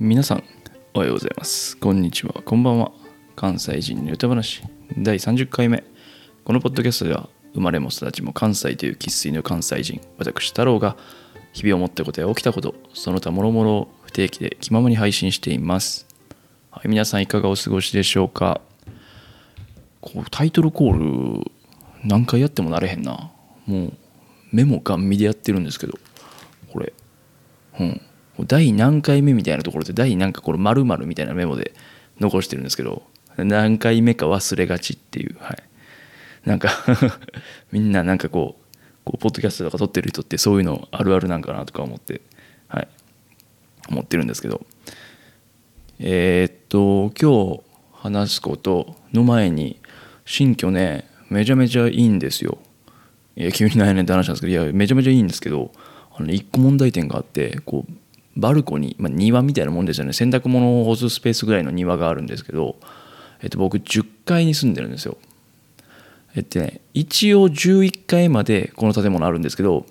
皆さんおはようございます。こんにちはこんばんは。関西人の歌話第30回目。このポッドキャストでは生まれも育ちも関西という生粋の関西人私太郎が日々思ったことや起きたことその他諸々を不定期で気ままに配信しています。はい皆さんいかがお過ごしでしょうか。こうタイトルコール何回やってもなれへんな。もうメモガン見でやってるんですけどこれ。うん。第何回目みたいなところで第なんかこれ〇〇みたいなメモで残してるんですけど何回目か忘れがちっていうはい。なんか みんななんかこうこうポッドキャストとか撮ってる人ってそういうのあるあるなんかなとか思ってはい。思ってるんですけど。えーっと今日話すことの前に新居ねめちゃめちゃいいんですよ。いや急になんって話なんですけどいやめちゃめちゃいいんですけどあの、ね、一個問題点があってこうバルコニー、まあ、庭みたいなもんですよね。洗濯物を干すスペースぐらいの庭があるんですけど、えっと、僕10階に住んでるんですよ。えっとね一応11階までこの建物あるんですけど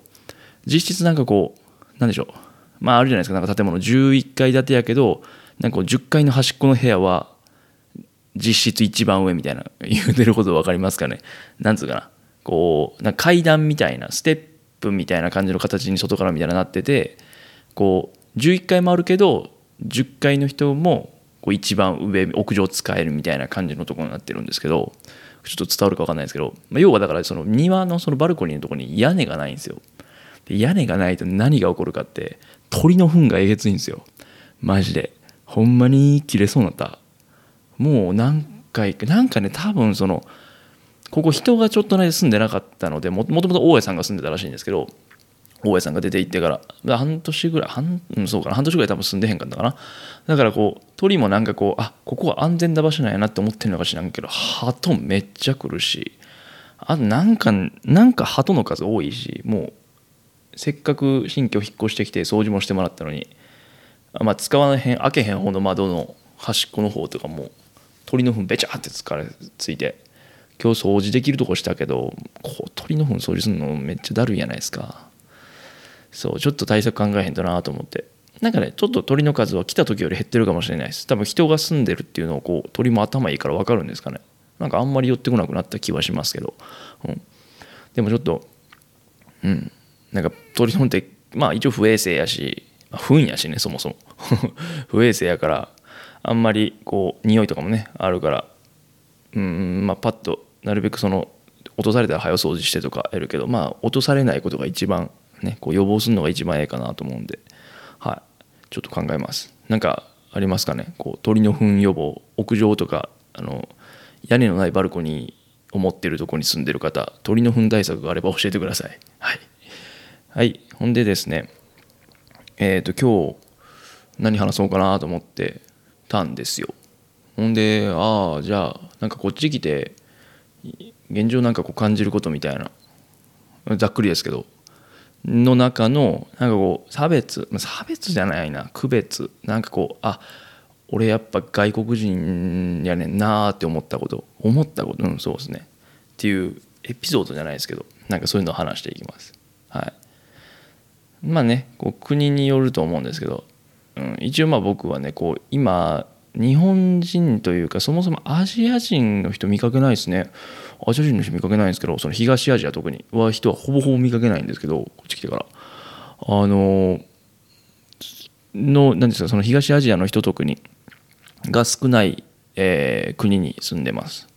実質なんかこうなんでしょう。まああるじゃないですか。なんか建物。11階建てやけどなんかこう10階の端っこの部屋は実質一番上みたいな。言うてること分かりますかね。なんつうかな。こうな階段みたいなステップみたいな感じの形に外からみたいななっててこう11階もあるけど10階の人もこう一番上屋上使えるみたいな感じのところになってるんですけどちょっと伝わるか分かんないですけど、まあ、要はだからその庭のそのバルコニーのとこに屋根がないんですよ。で屋根がないと何が起こるかって鳥の糞がえげついんですよ。マジで。ほんまに切れそうになった。もう何回かなんかね多分そのここ人がちょっとね住んでなかったのでもともと大家さんが住んでたらしいんですけど大家さんが出て行ってから。半年ぐらい半,、うん、そうかな。半年ぐらい多分住んでへんかったかな。だからこう鳥もなんかこうあここは安全な場所なんやなって思ってるのか知らんけど鳩めっちゃ来るしあとなんかなんか鳩の数多いしもうせっかく新居引っ越してきて掃除もしてもらったのにまあ使わへん開けへん方の窓の端っこの方とかも鳥の糞べちゃって疲れついて今日掃除できるとこしたけどこう鳥の糞掃除するのめっちゃだるいやないですか。そうちょっと対策考えへんとなと思って。なんかねちょっと鳥の数は来た時より減ってるかもしれないです。多分人が住んでるっていうのをこう鳥も頭いいから分かるんですかね。なんかあんまり寄ってこなくなった気はしますけど、うん、でもちょっとうん。なんか鳥のってまあ一応不衛生やし、まあ、糞やしねそもそも。不衛生やからあんまりこう匂いとかもねあるから。うんまあパッとなるべくその落とされたら早掃除してとかやるけどまあ落とされないことが一番ねこう予防するのが一番ええかなと思うんではい。ちょっと考えます。なんかありますかね？こう鳥の糞予防屋上とかあの屋根のないバルコニーを持ってるとこに住んでる方鳥の糞対策があれば教えてください。はい、はい、ほんでですねえっ、ー、と今日何話そうかなと思ってたんですよ。ほんでああじゃあなんかこっち来て現状なんかこう感じることみたいなざっくりですけどの中のなんかこう差別差別じゃないな区別。なんかこうあ俺やっぱ外国人やねんなーって思ったこと思ったことうんそうですね。っていうエピソードじゃないですけどなんかそういうのを話していきます。はい。まあねこう国によると思うんですけど、うん、一応まあ僕はねこう今日本人というかそもそもアジア人の人見かけないですね。アジア人の人見かけないんですけどその東アジア特には人はほぼほぼ見かけないんですけどこっち来てから。あのの何ですかその東アジアの人特にが少ない、えー、国に住んでます。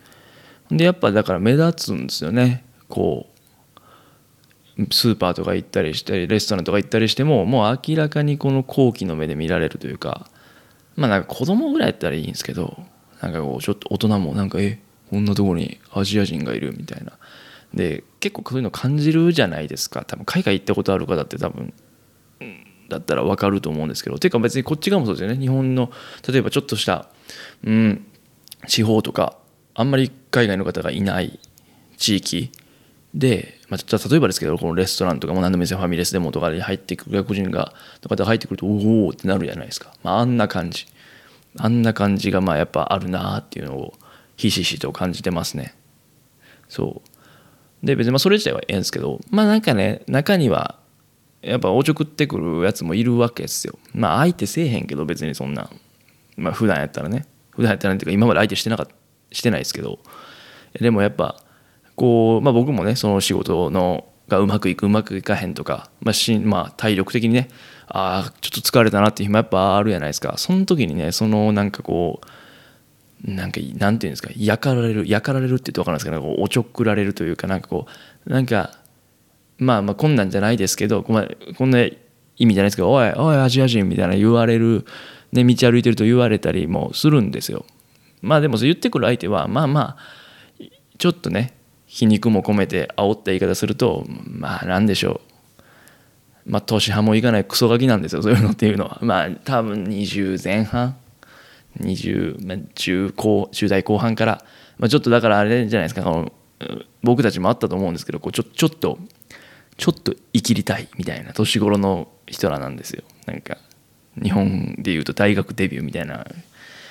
でやっぱだから目立つんですよね。こうスーパーとか行ったりしてレストランとか行ったりしてももう明らかにこの好奇の目で見られるというかまあなんか子供ぐらいやったらいいんですけどなんかこうちょっと大人もなんかえこんなところにアジア人がいるみたいな。で結構そういうの感じるじゃないですか。多分海外行ったことある方って多分、だったら分かると思うんですけど。ていうか別にこっち側もそうですよね。日本の例えばちょっとした、うん、地方とかあんまり海外の方がいない地域で、まあ、例えばですけどこのレストランとかも何でもいいですよファミレスでもとかで入ってくる外国人がの方が入ってくるとおおってなるじゃないですか、まあ、あんな感じ。あんな感じがまあやっぱあるなっていうのをひしひしと感じてますね。そう。で別にまあそれ自体はええんですけどまあなんかね中にはやっぱおちょくってくるやつもいるわけですよ。まあ相手せえへんけど別にそんな。まあ普段やったらね。普段やったらっていうか今まで相手してなかっしてないですけど。でもやっぱこう、まあ、僕もねその仕事のがうまくいくうまくいかへんとか、まあしまあ、体力的にねああちょっと疲れたなっていう日もやっぱあるじゃないですかその時にねそのなんかこうなんかなんていうんですかやかられるやかられるって言って分かるんですけどおちょくられるというかなんかこうなんかまあまあこんなんじゃないですけどこんな意味じゃないですけど「おいおいアジア人」みたいな言われる、ね、道歩いてると言われたりもするんですよ。まあでも言ってくる相手はまあまあちょっとね皮肉も込めて煽った言い方するとまあ何でしょう。まあ年派もいかないクソガキなんですよそういうのっていうのは。まあ多分20前半20、中高10代後半から、まあ、ちょっとだからあれじゃないですかこの僕たちもあったと思うんですけどこうちょちょっとちょっと生きりたいみたいな年頃の人らなんですよ。なんか日本でいうと大学デビューみたいな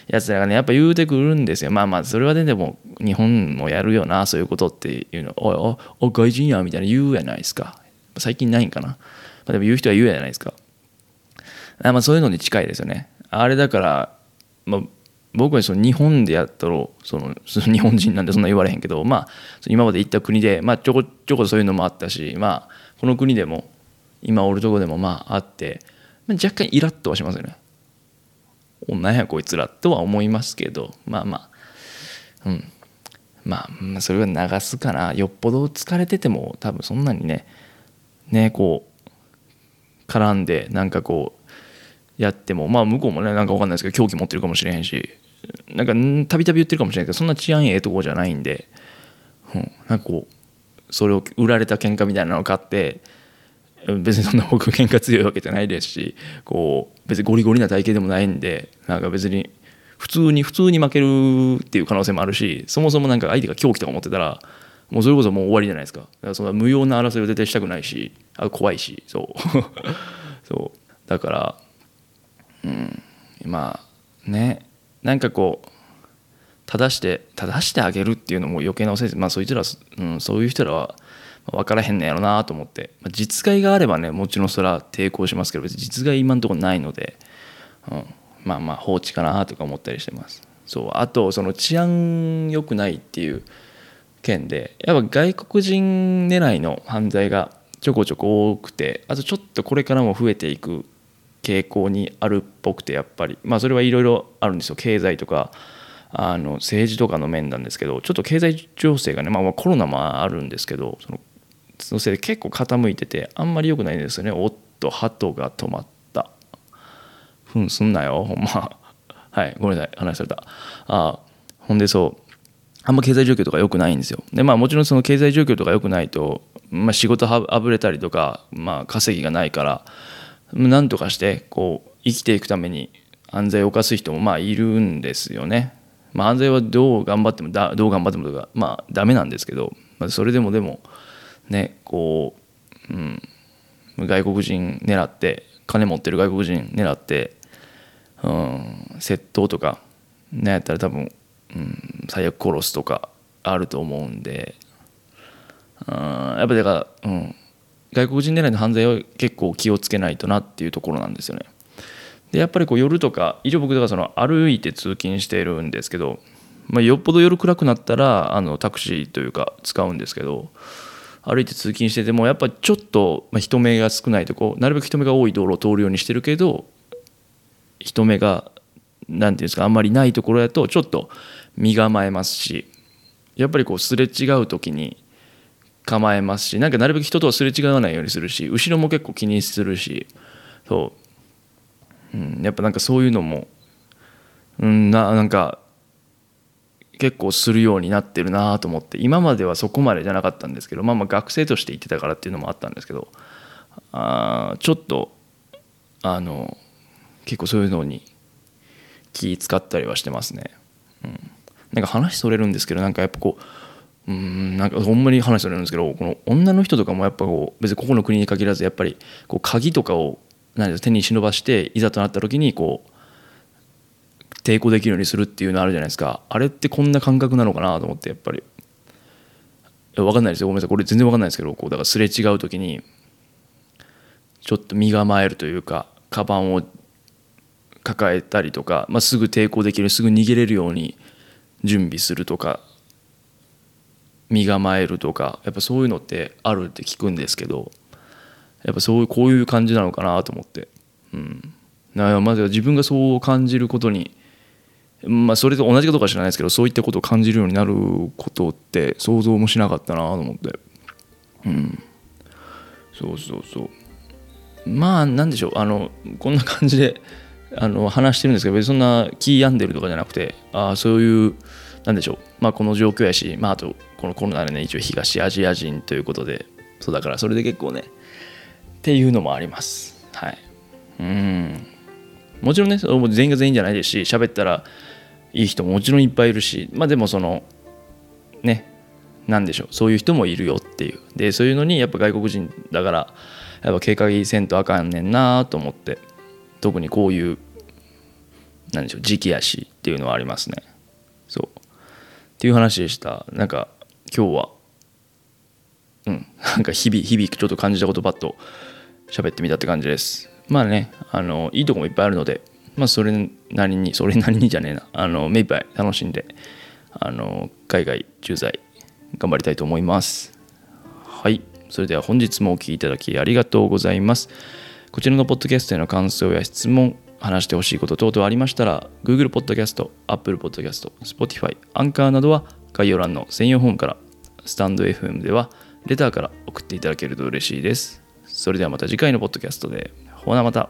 やつらがねやっぱ言うてくるんですよ。まあまあそれはねでも日本もやるよなそういうことっていうの。おいおお外人やみたいな言うやないですか。最近ないんかな、まあ、でも言う人は言うやないですか。あまあそういうのに近いですよね。あれだから、まあ、僕はその日本でやったろその日本人なんでそんな言われへんけどまあ今まで行った国で、まあ、ちょこちょこそういうのもあったしまあこの国でも今おるとこでもまああって、まあ、若干イラッとはしますよね。なんやこいつらとは思いますけどまあまあうん。まあそれは流すかなよっぽど疲れてても多分そんなにねねこう絡んでなんかこうやってもまあ向こうもねなんか分かんないですけど狂気持ってるかもしれへんしなんかたびたび言ってるかもしれないけどそんな治安ええとこじゃないんで、うん、なんかこうそれを売られた喧嘩みたいなのを買って別にそんな僕喧嘩強いわけじゃないですしこう別にゴリゴリな体型でもないんでなんか別に普通に普通に負けるっていう可能性もあるしそもそもなんか相手が狂気とか持ってたらもうそれこそもう終わりじゃないですか。だからその無用な争いを絶対したくないしあ怖いしそう。そう。だからうんまあね。なんかこう正して正してあげるっていうのも余計なおせいまあそいつら、うん、そういう人らは分からへんねやろなと思って、ま、実害があればねもちろんそれは抵抗しますけど別に実害今のところないので、うん、まあまあ放置かなとか思ったりしてます。そう。あとその治安良くないっていう件でやっぱ外国人狙いの犯罪がちょこちょこ多くてあとちょっとこれからも増えていく傾向にあるっぽくてやっぱり。まあそれはいろいろあるんですよ。経済とかあの政治とかの面なんですけどちょっと経済情勢がね、まあ、コロナもあるんですけどそののせいで結構傾いててあんまり良くないんですよね。おっと鳩が止まった。ふんすんなよ。ほんま。はいごめんなさい。話された。あほんでそう。あんま経済状況とか良くないんですよ。でまあもちろんその経済状況とか良くないと、まあ、仕事あぶれたりとか、まあ、稼ぎがないからなんとかしてこう生きていくために犯罪を犯す人もまあいるんですよね。まあ、犯罪はどう頑張ってもだどう頑張ってもとかまあダメなんですけど、まあ、それでもでもねこう、うん、外国人狙って金持ってる外国人狙って、うん、窃盗とかねやったら多分、うん、最悪殺すとかあると思うんで、うん、やっぱだから、うん、外国人狙いの犯罪は結構気をつけないとなっていうところなんですよね。でやっぱりこう夜とか一応僕がその歩いて通勤しているんですけど、まあ、よっぽど夜暗くなったらあのタクシーというか使うんですけど歩いて通勤しててもやっぱちょっと人目が少ないとこなるべく人目が多い道路を通るようにしてるけど人目が何て言うんですかあんまりないところだとちょっと身構えますしやっぱりこうすれ違う時に構えますしなんかなるべく人とはすれ違わないようにするし後ろも結構気にするしそう、うん、やっぱなんかそういうのも、うん、ななんか結構するようになってるなと思って今まではそこまでじゃなかったんですけどまあまあ学生として行ってたからっていうのもあったんですけどあちょっとあの結構そういうのに気使ったりはしてますね。うん、なんか話それるんですけどなんかやっぱこううんなんかほんまに話それるんですけどこの女の人とかもやっぱこう別にここの国に限らずやっぱりこう鍵とかを何手に忍ばしていざとなった時にこう抵抗できるようにするっていうのあるじゃないですか。あれってこんな感覚なのかなと思ってやっぱり。分かんないですよ。ごめんなさい。これ全然分かんないですけどこうだからすれ違う時にちょっと身構えるというかカバンを抱えたりとか、まあ、すぐ抵抗できるすぐ逃げれるように準備するとか身構えるとかやっぱそういうのってあるって聞くんですけどやっぱそういうこういう感じなのかなと思って。うん。まず自分がそう感じることにまあそれと同じかどうか知らないですけどそういったことを感じるようになることって想像もしなかったなと思って。うん。そうそうそう。まあなんでしょう。あのこんな感じで あの話してるんですけど別にそんな気病んでるとかじゃなくてああそういうなんでしょう。まあこの状況やしまああとこのコロナでね一応東アジア人ということでそうだからそれで結構ねっていうのもあります。はい。うん。もちろんね全員が全員じゃないですし喋ったらいい人ももちろんいっぱいいるしまあでもそのね何でしょうそういう人もいるよっていう。でそういうのにやっぱ外国人だからやっぱ警戒せんとあかんねんなと思って特にこういう何でしょう時期やしっていうのはありますね。そう。っていう話でした。なんか今日はうんなんか日々日々ちょっと感じたことばっと喋ってみたって感じです。まあねあのいいとこもいっぱいあるのでまあそれなりにそれなりにじゃねえな。あの目いっぱい楽しんであの海外駐在頑張りたいと思います。はい。それでは本日もお聴きいただきありがとうございます。こちらのポッドキャストへの感想や質問話してほしいこと等々ありましたら Google Podcast、Apple Podcast、Spotify、Anchor などは概要欄の専用フォームからスタンド FM ではレターから送っていただけると嬉しいです。それではまた次回のポッドキャストで。ほなまた。